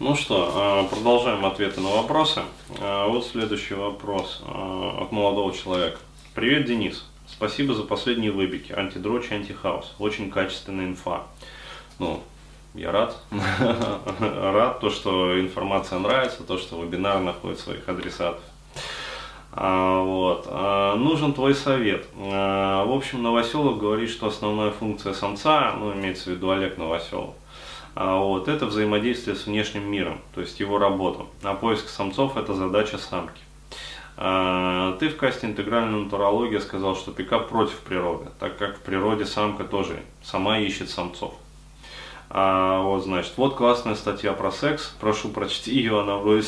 Ну что, а, продолжаем ответы на вопросы. А, вот следующий вопрос а, от молодого человека. Привет, Денис. Спасибо за последние выбеги. Антидрочь, антихаус. Очень качественная инфа. Ну, я рад. рад, то, что информация нравится, то, что вебинар находит своих адресатов. А, вот. А, нужен твой совет. А, в общем, Новоселов говорит, что основная функция самца, ну, имеется в виду Олег Новоселов, вот, это взаимодействие с внешним миром, то есть его работа. А поиск самцов – это задача самки. А, ты в касте интегральной натурологии сказал, что пикап против природы, так как в природе самка тоже сама ищет самцов. А, вот, значит, вот классная статья про секс. Прошу, прочти ее, она вроде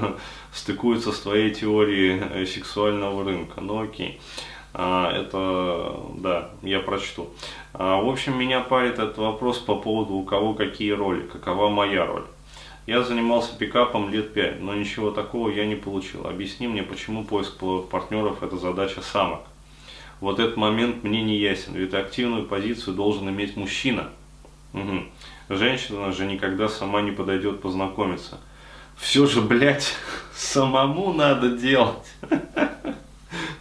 стыкуется с твоей теорией сексуального рынка. Ну окей. А, это, да, я прочту. А, в общем, меня парит этот вопрос по поводу, у кого какие роли, какова моя роль. Я занимался пикапом лет пять, но ничего такого я не получил. Объясни мне, почему поиск партнеров – это задача самок. Вот этот момент мне не ясен, ведь активную позицию должен иметь мужчина. Угу. Женщина же никогда сама не подойдет познакомиться. Все же, блядь, самому надо делать.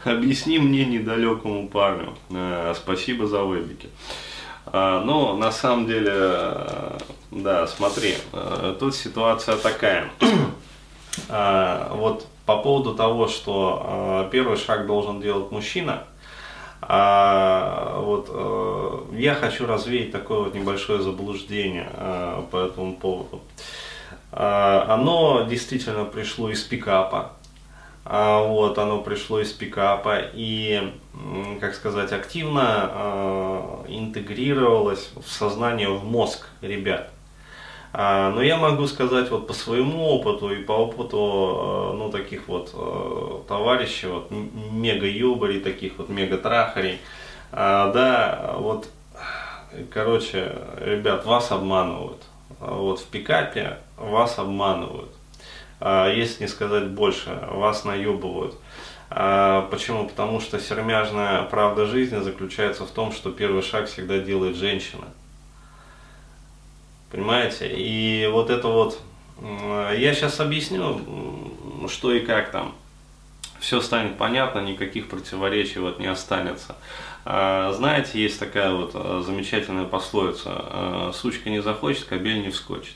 Объясни мне недалекому парню. Э, спасибо за вебики. А, ну, на самом деле, э, да, смотри, э, тут ситуация такая. А, вот по поводу того, что первый шаг должен делать мужчина, а, вот я хочу развеять такое вот небольшое заблуждение по этому поводу. Оно действительно пришло из пикапа. А, вот, оно пришло из пикапа и, как сказать, активно э, интегрировалось в сознание, в мозг ребят. А, но я могу сказать вот по своему опыту и по опыту ну, таких вот товарищей, вот, мега-юбарей, таких вот мега-трахарей, да, вот, короче, ребят, вас обманывают. Вот в пикапе вас обманывают. А, если не сказать больше, вас наебывают. А, почему? Потому что сермяжная правда жизни заключается в том, что первый шаг всегда делает женщина. Понимаете? И вот это вот, я сейчас объясню, что и как там. Все станет понятно, никаких противоречий вот не останется. А, знаете, есть такая вот замечательная пословица, сучка не захочет, кобель не вскочит.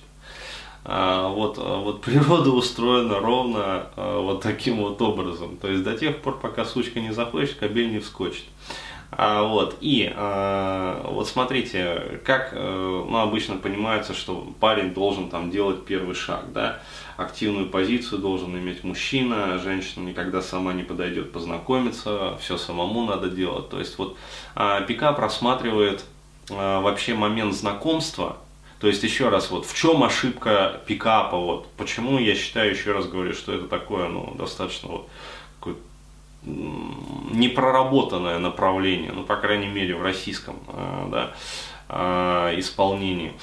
А, вот, а, вот природа устроена ровно а, вот таким вот образом. То есть до тех пор, пока сучка не захочет, кабель не вскочит. А, вот, и а, вот смотрите, как э, ну, обычно понимается, что парень должен там делать первый шаг, да, активную позицию должен иметь мужчина, женщина никогда сама не подойдет познакомиться, все самому надо делать. То есть вот а, пикап рассматривает а, вообще момент знакомства, то есть, еще раз, вот в чем ошибка пикапа, вот почему я считаю, еще раз говорю, что это такое, ну, достаточно вот непроработанное направление, ну, по крайней мере, в российском э, да, э, исполнении.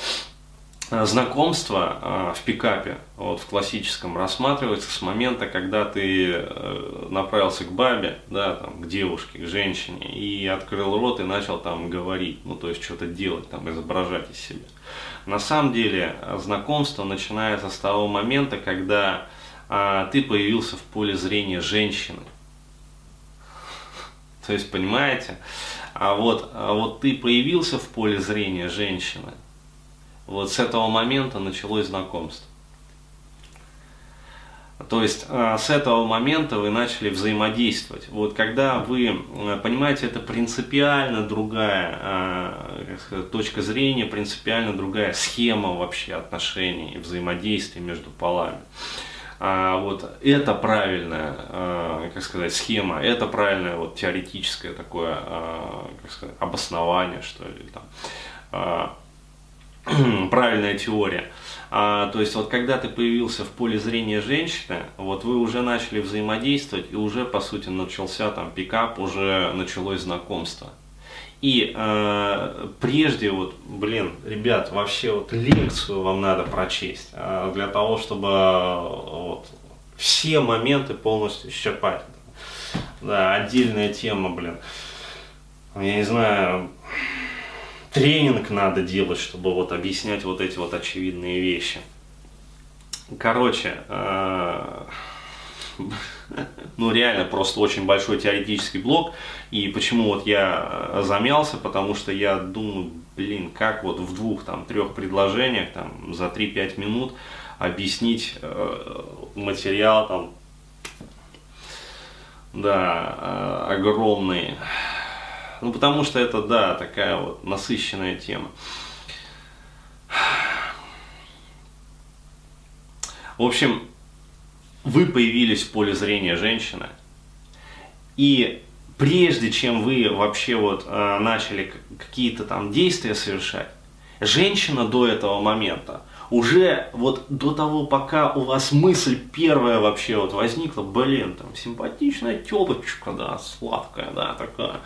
Знакомство э, в пикапе, вот в классическом, рассматривается с момента, когда ты направился к бабе, да, там, к девушке, к женщине, и открыл рот и начал там говорить, ну, то есть что-то делать, там, изображать из себя. На самом деле знакомство начинается с того момента, когда а, ты появился в поле зрения женщины. То есть, понимаете, а вот, а вот ты появился в поле зрения женщины, вот с этого момента началось знакомство. То есть э, с этого момента вы начали взаимодействовать. Вот когда вы э, понимаете, это принципиально другая э, сказать, точка зрения, принципиально другая схема вообще отношений, взаимодействия между полами. А, вот это правильная, как сказать, схема, это правильное вот теоретическое такое, как сказать, обоснование, что ли, там, правильная теория. А, то есть вот когда ты появился в поле зрения женщины, вот вы уже начали взаимодействовать и уже по сути начался там пикап, уже началось знакомство. И э, прежде вот, блин, ребят, вообще вот лекцию вам надо прочесть э, для того, чтобы э, вот, все моменты полностью исчерпать. Да, отдельная тема, блин. Я не знаю, тренинг надо делать, чтобы вот объяснять вот эти вот очевидные вещи. Короче, э, ну реально просто очень большой теоретический блок. И почему вот я э, замялся, потому что я думаю, блин, как вот в двух, там, трех предложениях, там, за 3-5 минут объяснить э, материал, там, да, огромный. Ну, потому что это, да, такая вот насыщенная тема. В общем, вы появились в поле зрения женщины, и прежде чем вы вообще вот э, начали какие-то там действия совершать, женщина до этого момента уже вот до того, пока у вас мысль первая вообще вот возникла, блин, там симпатичная телочка, да, сладкая, да, такая,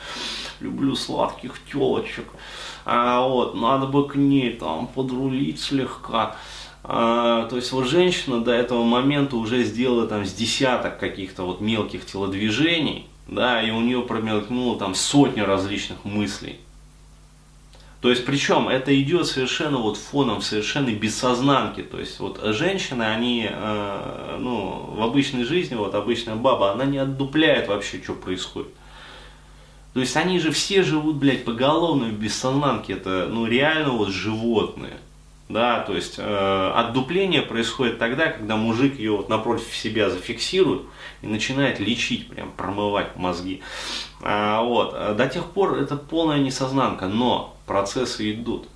люблю сладких телочек, а вот, надо бы к ней там подрулить слегка, а, то есть вот женщина до этого момента уже сделала там с десяток каких-то вот мелких телодвижений, да, и у нее промелькнуло там сотни различных мыслей. То есть, причем это идет совершенно вот фоном, совершенно бессознанки. То есть, вот женщины, они, э, ну, в обычной жизни, вот обычная баба, она не отдупляет вообще, что происходит. То есть, они же все живут, блядь, поголовно в бессознанке. Это, ну, реально вот животные. Да, то есть э, отдупление происходит тогда, когда мужик ее вот напротив себя зафиксирует и начинает лечить, прям промывать мозги. А, вот. До тех пор это полная несознанка, но процессы идут.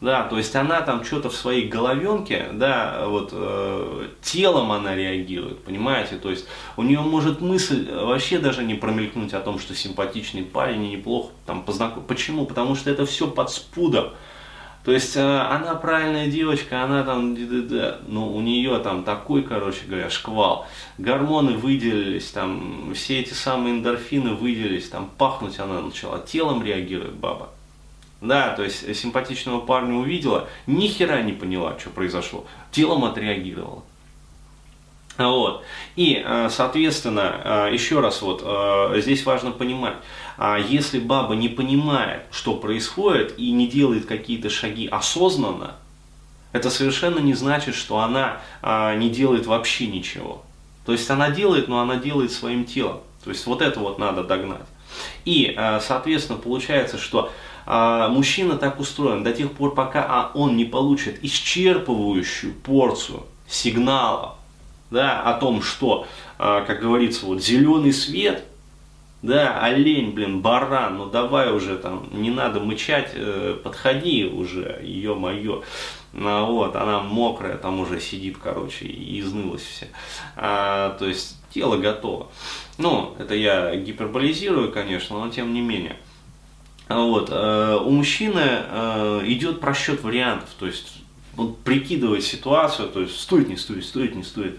Да, то есть она там что-то в своей головенке, да, вот э, телом она реагирует, понимаете, то есть у нее может мысль вообще даже не промелькнуть о том, что симпатичный парень и неплохо там познакомиться. Почему? Потому что это все под спудом. То есть э, она правильная девочка, она там, ну у нее там такой, короче говоря, шквал. Гормоны выделились, там все эти самые эндорфины выделились, там пахнуть она начала, телом реагирует баба. Да, то есть симпатичного парня увидела, ни хера не поняла, что произошло, телом отреагировала. Вот. И, э, соответственно, э, еще раз вот, э, здесь важно понимать, а если баба не понимает, что происходит и не делает какие-то шаги осознанно, это совершенно не значит, что она не делает вообще ничего. То есть она делает, но она делает своим телом. То есть вот это вот надо догнать. И, соответственно, получается, что мужчина так устроен до тех пор, пока он не получит исчерпывающую порцию сигналов, да, о том, что, а, как говорится, вот зеленый свет, да, олень, блин, баран, ну давай уже там, не надо мычать, э, подходи уже, ее-мое. Ну, вот, она мокрая, там уже сидит, короче, и изнылась все. А, то есть тело готово. Ну, это я гиперболизирую, конечно, но тем не менее. Вот, э, у мужчины э, идет просчет вариантов, то есть он прикидывает ситуацию, то есть стоит, не стоит, стоит, не стоит,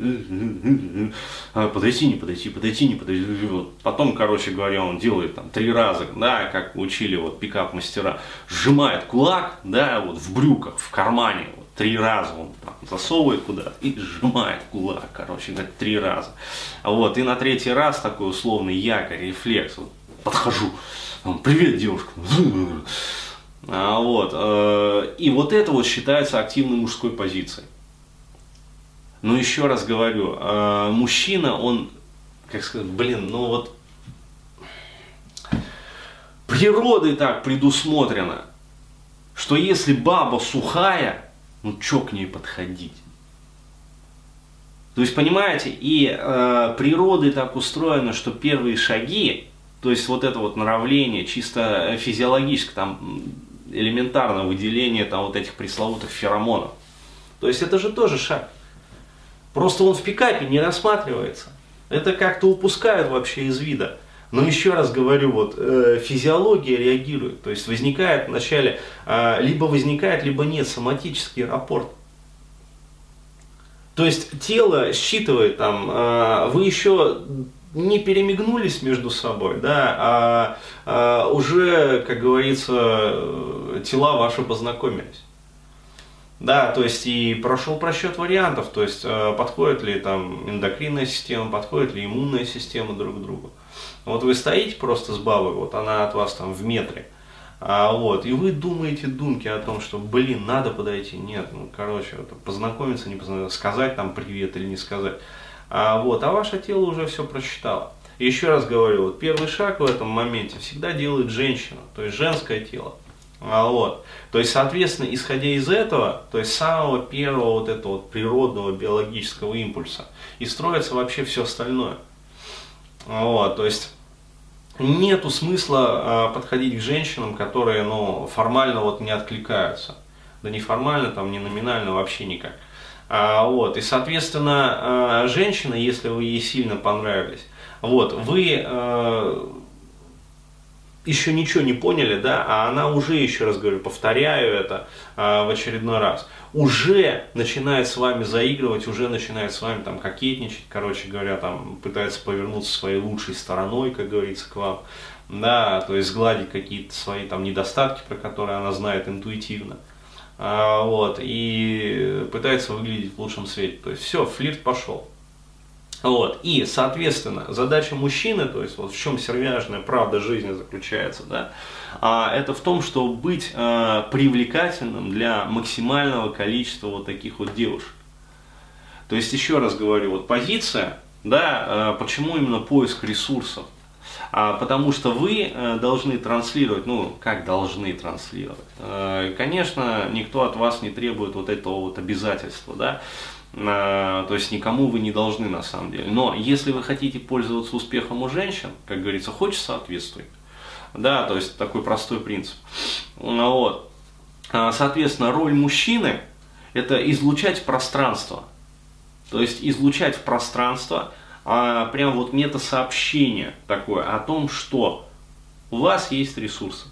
а, подойти, не подойти, подойти, не подойти. Вот. Потом, короче говоря, он делает там три раза, да, как учили вот пикап мастера, сжимает кулак, да, вот в брюках, в кармане, вот, три раза он там, засовывает куда и сжимает кулак, короче, говоря, три раза. Вот, и на третий раз такой условный якорь, рефлекс, вот, подхожу, привет, девушка, а, вот. Э, и вот это вот считается активной мужской позицией. Но еще раз говорю, э, мужчина, он, как сказать, блин, ну вот природой так предусмотрено, что если баба сухая, ну чё к ней подходить? То есть, понимаете, и э, природой так устроено, что первые шаги, то есть вот это вот нравление, чисто физиологически, там элементарно выделение там вот этих пресловутых феромонов. То есть это же тоже шаг. Просто он в пикапе не рассматривается. Это как-то упускают вообще из вида. Но еще раз говорю, вот э, физиология реагирует. То есть возникает вначале, э, либо возникает, либо нет соматический рапорт. То есть тело считывает там, э, вы еще не перемигнулись между собой, да, а, а уже, как говорится, тела ваши познакомились. Да, то есть и прошел просчет вариантов, то есть э, подходит ли там эндокринная система, подходит ли иммунная система друг к другу. Вот вы стоите просто с бабой, вот она от вас там в метре, А, вот, и вы думаете думки о том, что, блин, надо подойти. Нет, ну, короче, познакомиться, не познакомиться, сказать там привет или не сказать. А, вот, а ваше тело уже все прочитало. Еще раз говорю, вот первый шаг в этом моменте всегда делает женщина, то есть женское тело. А, вот. То есть, соответственно, исходя из этого, то есть самого первого вот этого вот природного биологического импульса, и строится вообще все остальное. А, вот, то есть нету смысла а, подходить к женщинам, которые ну, формально вот не откликаются. Да не формально, там, не номинально, вообще никак. А, вот, и, соответственно, а, женщина, если вы ей сильно понравились, вот, вы а, еще ничего не поняли, да, а она уже, еще раз говорю, повторяю это в очередной раз, уже начинает с вами заигрывать, уже начинает с вами там кокетничать, короче говоря, там пытается повернуться своей лучшей стороной, как говорится, к вам, да, то есть сгладить какие-то свои там недостатки, про которые она знает интуитивно, вот, и пытается выглядеть в лучшем свете, то есть все, флирт пошел. Вот. И, соответственно, задача мужчины, то есть вот в чем сервяжная правда жизни заключается, да, а, это в том, чтобы быть а, привлекательным для максимального количества вот таких вот девушек. То есть, еще раз говорю, вот позиция, да, а, почему именно поиск ресурсов? А, потому что вы а, должны транслировать, ну, как должны транслировать. А, конечно, никто от вас не требует вот этого вот обязательства, да, то есть никому вы не должны на самом деле. Но если вы хотите пользоваться успехом у женщин, как говорится, хочешь соответствуй. Да, то есть такой простой принцип. Вот. А, соответственно, роль мужчины – это излучать пространство. То есть излучать в пространство а, прям вот метасообщение такое о том, что у вас есть ресурсы.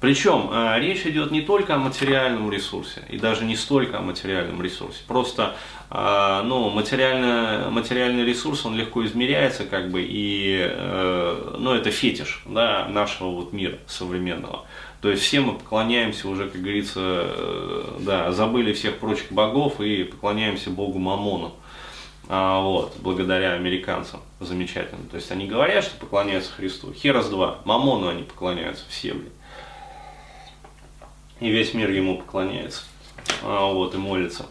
Причем э, речь идет не только о материальном ресурсе, и даже не столько о материальном ресурсе. Просто э, ну, материально, материальный ресурс, он легко измеряется, как бы, и э, ну, это фетиш да, нашего вот мира современного. То есть все мы поклоняемся уже, как говорится, да, забыли всех прочих богов и поклоняемся богу Мамону. А, вот, благодаря американцам замечательно. То есть они говорят, что поклоняются Христу. Херас два, Мамону они поклоняются все, блин и весь мир ему поклоняется, а, вот, и молится.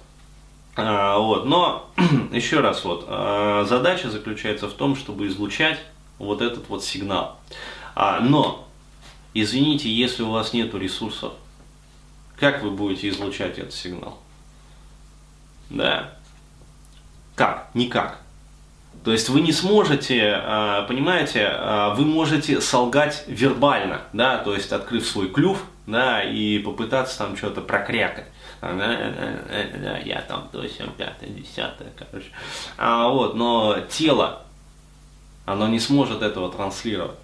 А, вот, но, еще раз, вот, задача заключается в том, чтобы излучать вот этот вот сигнал. Но, извините, если у вас нет ресурсов, как вы будете излучать этот сигнал? Да. Как? Никак. То есть вы не сможете, понимаете, вы можете солгать вербально, да, то есть открыв свой клюв, да, и попытаться там что-то прокрякать. Да, я там то, сям, пятое, десятое, короче. А, вот, но тело, оно не сможет этого транслировать.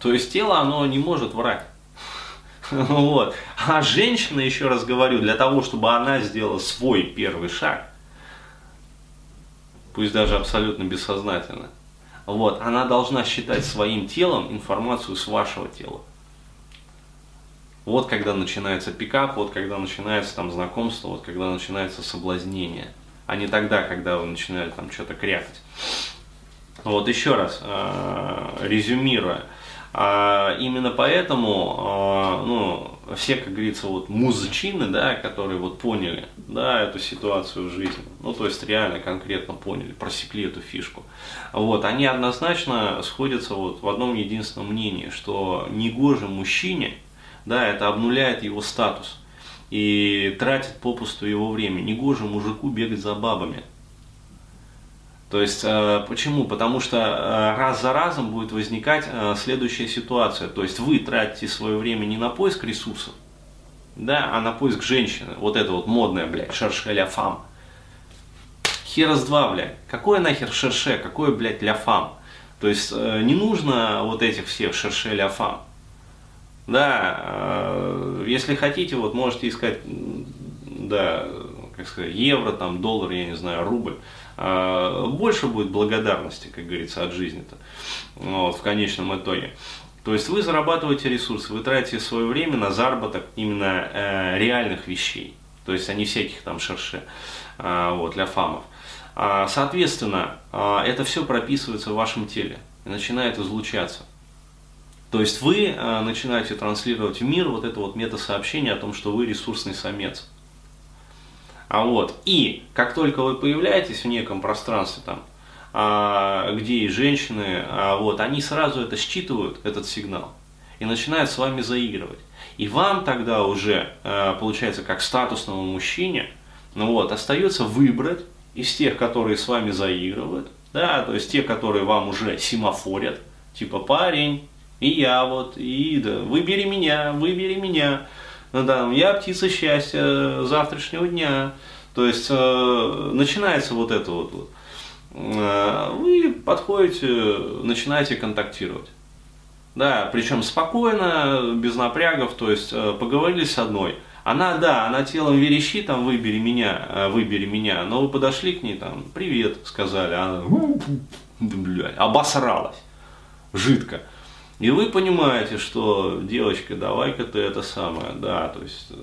То есть тело, оно не может врать. Вот. А женщина, еще раз говорю, для того, чтобы она сделала свой первый шаг, пусть даже абсолютно бессознательно, вот, она должна считать своим телом информацию с вашего тела. Вот когда начинается пикап, вот когда начинается там знакомство, вот когда начинается соблазнение, а не тогда, когда вы начинаете там что-то крякать. Вот еще раз, э, резюмируя, э, именно поэтому, э, ну, все, как говорится, вот музычины, да, которые вот поняли, да, эту ситуацию в жизни, ну, то есть реально конкретно поняли, просекли эту фишку, вот, они однозначно сходятся вот в одном единственном мнении, что негоже мужчине да, это обнуляет его статус и тратит попусту его время. Негоже мужику бегать за бабами. То есть, э, почему? Потому что э, раз за разом будет возникать э, следующая ситуация. То есть, вы тратите свое время не на поиск ресурсов, да, а на поиск женщины. Вот это вот модное, блядь, шерше ля фам. Херас два, блядь. Какое нахер шерше, какое, блядь, ля фам? То есть, не нужно вот этих всех шерше ля фам. Да, если хотите, вот можете искать, да, как сказать, евро, там, доллар, я не знаю, рубль. Э, больше будет благодарности, как говорится, от жизни-то, вот, в конечном итоге. То есть вы зарабатываете ресурсы, вы тратите свое время на заработок именно э, реальных вещей, то есть а всяких там шерше, э, вот, для фамов. А, соответственно, э, это все прописывается в вашем теле и начинает излучаться. То есть вы э, начинаете транслировать в мир вот это вот мета-сообщение о том, что вы ресурсный самец. А вот, и как только вы появляетесь в неком пространстве там, а, где и женщины, а вот, они сразу это считывают, этот сигнал, и начинают с вами заигрывать. И вам тогда уже, а, получается, как статусному мужчине, ну вот, остается выбрать из тех, которые с вами заигрывают, да, то есть те, которые вам уже семафорят, типа парень, и я вот, и да, выбери меня, выбери меня, да, я птица счастья завтрашнего дня. То есть э, начинается вот это вот. Э, вы подходите, начинаете контактировать. Да, причем спокойно, без напрягов, то есть э, поговорили с одной. Она, да, она телом верещит, там, выбери меня, э, выбери меня, но вы подошли к ней, там, привет, сказали, она, блядь, обосралась, жидко. И вы понимаете, что, девочка, давай-ка ты это самое, да, то есть, э,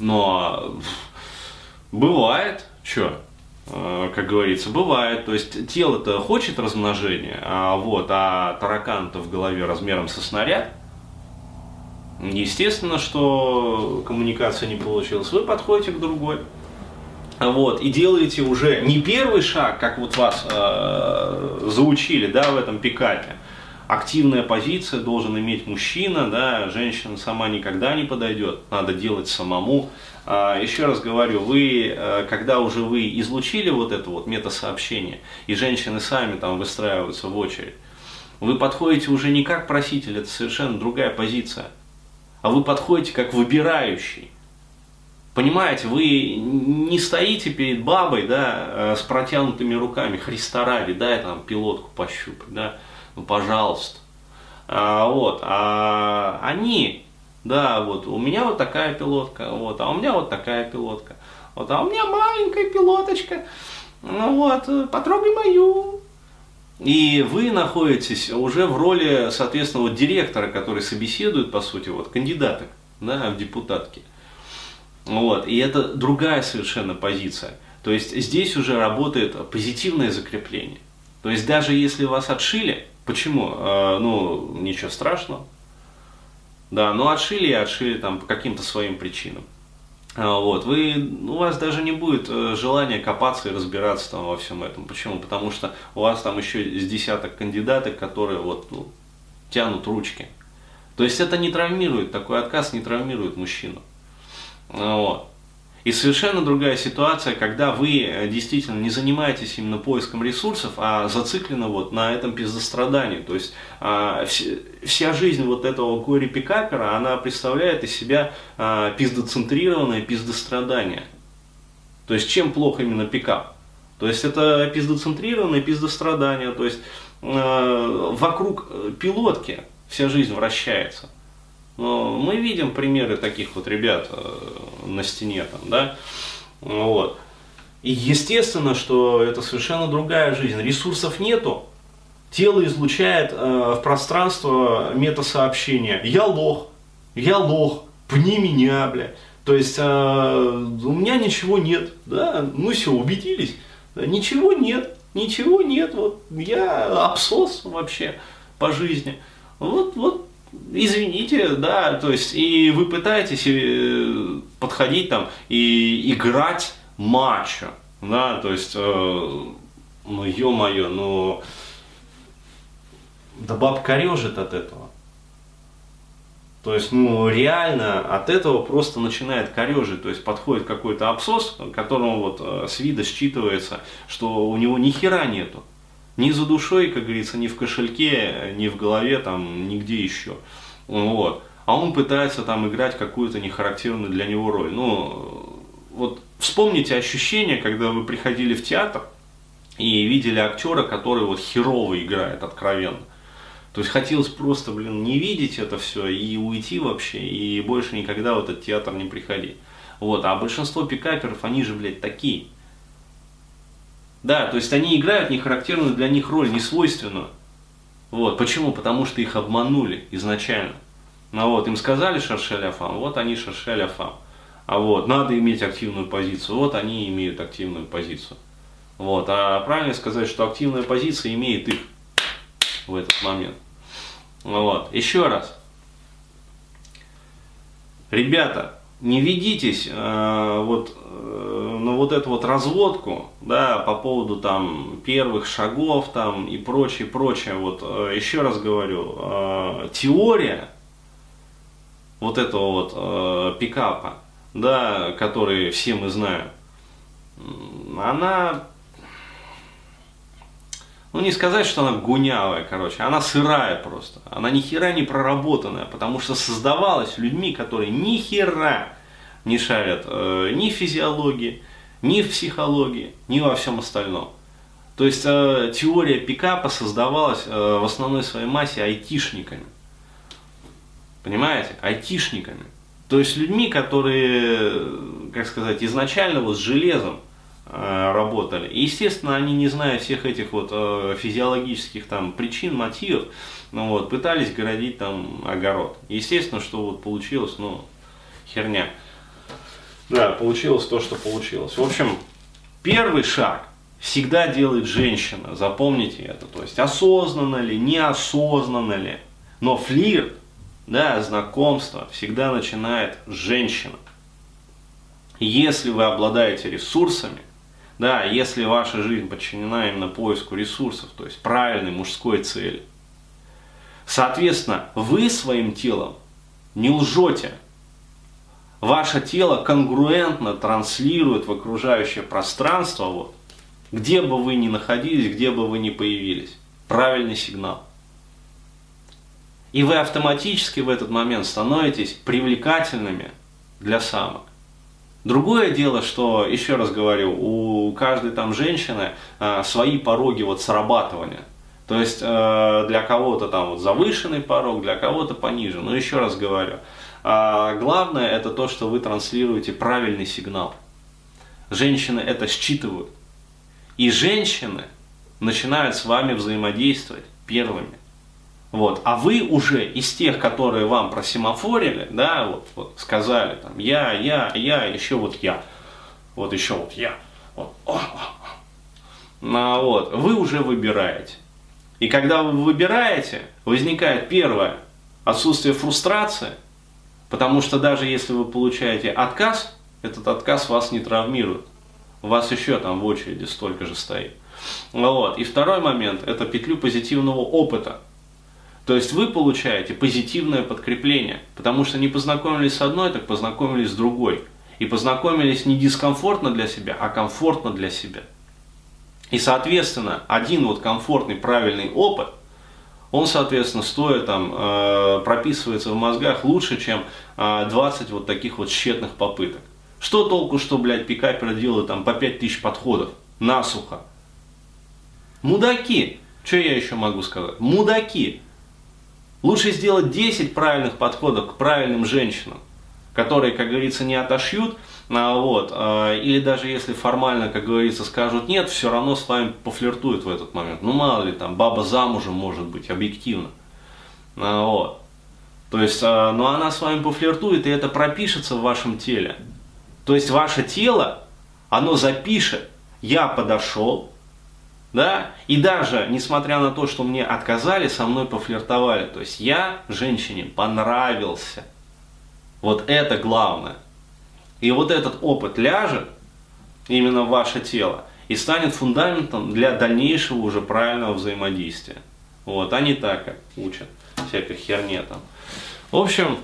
но бывает, что, э, как говорится, бывает, то есть тело-то хочет размножения, а вот, а таракан-то в голове размером со снаряд, естественно, что коммуникация не получилась, вы подходите к другой. Вот, и делаете уже не первый шаг, как вот вас э, заучили, да, в этом пикапе, активная позиция должен иметь мужчина, да, женщина сама никогда не подойдет, надо делать самому. А, еще раз говорю, вы, э, когда уже вы излучили вот это вот метасообщение, и женщины сами там выстраиваются в очередь, вы подходите уже не как проситель, это совершенно другая позиция, а вы подходите как выбирающий. Понимаете, вы не стоите перед бабой, да, э, с протянутыми руками, Христа ради, дай там пилотку пощупать, да, ну пожалуйста. А, вот, а они, да, вот, у меня вот такая пилотка, вот, а у меня вот такая пилотка, вот, а у меня маленькая пилоточка, ну вот, потрогай мою. И вы находитесь уже в роли, соответственно, вот директора, который собеседует, по сути, вот, кандидаток, да, в депутатки. Вот, и это другая совершенно позиция. То есть здесь уже работает позитивное закрепление. То есть даже если вас отшили, Почему? А, ну, ничего страшного. Да, ну отшили и отшили там по каким-то своим причинам. А, вот, вы, у вас даже не будет э, желания копаться и разбираться там во всем этом. Почему? Потому что у вас там еще с десяток кандидатов, которые вот ну, тянут ручки. То есть это не травмирует, такой отказ не травмирует мужчину. А, вот. И совершенно другая ситуация, когда вы э, действительно не занимаетесь именно поиском ресурсов, а зациклены вот на этом пиздострадании. То есть а, вся жизнь вот этого горе-пикапера, она представляет из себя а, пиздоцентрированное пиздострадание. То есть чем плохо именно пикап? То есть это пиздоцентрированное пиздострадание, то есть а, вокруг э, пилотки вся жизнь вращается. Но мы видим примеры таких вот ребят э, на стене там, да, вот. И естественно, что это совершенно другая жизнь. Ресурсов нету, тело излучает э, в пространство метасообщения. Я лох, я лох, пни меня, бля. То есть э, у меня ничего нет, да, ну все, убедились. Ничего нет, ничего нет, вот я абсос вообще по жизни. Вот, вот извините, да, то есть и вы пытаетесь э, подходить там и играть матча, да, то есть, э, ну ё-моё, ну, да бабка режет от этого. То есть, ну, реально от этого просто начинает корежить. То есть, подходит какой-то абсос, которому вот э, с вида считывается, что у него ни хера нету. Ни за душой, как говорится, ни в кошельке, ни в голове, там, нигде еще. Вот. А он пытается там играть какую-то нехарактерную для него роль. Ну, вот вспомните ощущение, когда вы приходили в театр и видели актера, который вот херово играет откровенно. То есть хотелось просто, блин, не видеть это все и уйти вообще, и больше никогда в этот театр не приходить. Вот, а большинство пикаперов, они же, блядь, такие. Да, то есть они играют нехарактерную для них роль, не свойственную. Вот, почему? Потому что их обманули изначально. Ну вот, им сказали шаршель афам, вот они шаршель афам. А вот, надо иметь активную позицию, вот они имеют активную позицию. Вот, а правильно сказать, что активная позиция имеет их в этот момент. Вот. Еще раз. Ребята, не ведитесь э, вот э, на вот эту вот разводку, да, по поводу там первых шагов там и прочее, прочее. Вот э, еще раз говорю, э, теория вот этого вот э, пикапа, да, который все мы знаем, она ну не сказать, что она гунявая, короче, она сырая просто. Она ни хера не проработанная, потому что создавалась людьми, которые ни хера не шарят э, ни в физиологии, ни в психологии, ни во всем остальном. То есть э, теория пикапа создавалась э, в основной своей массе айтишниками. Понимаете? Айтишниками. То есть людьми, которые, как сказать, изначально вот с железом Э, работали. И, естественно, они, не зная всех этих вот э, физиологических там причин, мотивов, ну вот, пытались городить там огород. Естественно, что вот получилось, ну, херня. Да, получилось то, что получилось. В общем, первый шаг всегда делает женщина, запомните это. То есть осознанно ли, неосознанно ли, но флирт, да, знакомство всегда начинает женщина. Если вы обладаете ресурсами, да, если ваша жизнь подчинена именно поиску ресурсов, то есть правильной мужской цели. Соответственно, вы своим телом не лжете. Ваше тело конгруентно транслирует в окружающее пространство, вот, где бы вы ни находились, где бы вы ни появились. Правильный сигнал. И вы автоматически в этот момент становитесь привлекательными для самок. Другое дело, что, еще раз говорю, у каждой там женщины э, свои пороги вот срабатывания. То есть э, для кого-то там вот завышенный порог, для кого-то пониже. Но еще раз говорю, э, главное это то, что вы транслируете правильный сигнал. Женщины это считывают. И женщины начинают с вами взаимодействовать первыми. Вот. А вы уже из тех, которые вам просимофорили, да, вот, вот сказали там я, я, я, еще вот я, вот еще вот я, вот. Ну, вот, вы уже выбираете. И когда вы выбираете, возникает первое отсутствие фрустрации, потому что даже если вы получаете отказ, этот отказ вас не травмирует. У вас еще там в очереди столько же стоит. Вот. И второй момент – это петлю позитивного опыта. То есть вы получаете позитивное подкрепление, потому что не познакомились с одной, так познакомились с другой. И познакомились не дискомфортно для себя, а комфортно для себя. И, соответственно, один вот комфортный, правильный опыт, он, соответственно, стоит там, э, прописывается в мозгах лучше, чем э, 20 вот таких вот тщетных попыток. Что толку, что, блядь, пикаперы делают там по 5000 подходов, насухо. Мудаки. Что я еще могу сказать? Мудаки. Лучше сделать 10 правильных подходов к правильным женщинам, которые, как говорится, не отошьют, а, вот, а, или даже если формально, как говорится, скажут нет, все равно с вами пофлиртуют в этот момент. Ну мало ли, там, баба замужем может быть, объективно. А, вот. То есть, но ну, она с вами пофлиртует, и это пропишется в вашем теле. То есть ваше тело, оно запишет, я подошел, да, и даже, несмотря на то, что мне отказали, со мной пофлиртовали, то есть я женщине понравился. Вот это главное. И вот этот опыт ляжет именно в ваше тело и станет фундаментом для дальнейшего уже правильного взаимодействия. Вот, а не так, как учат всякой херне там. В общем,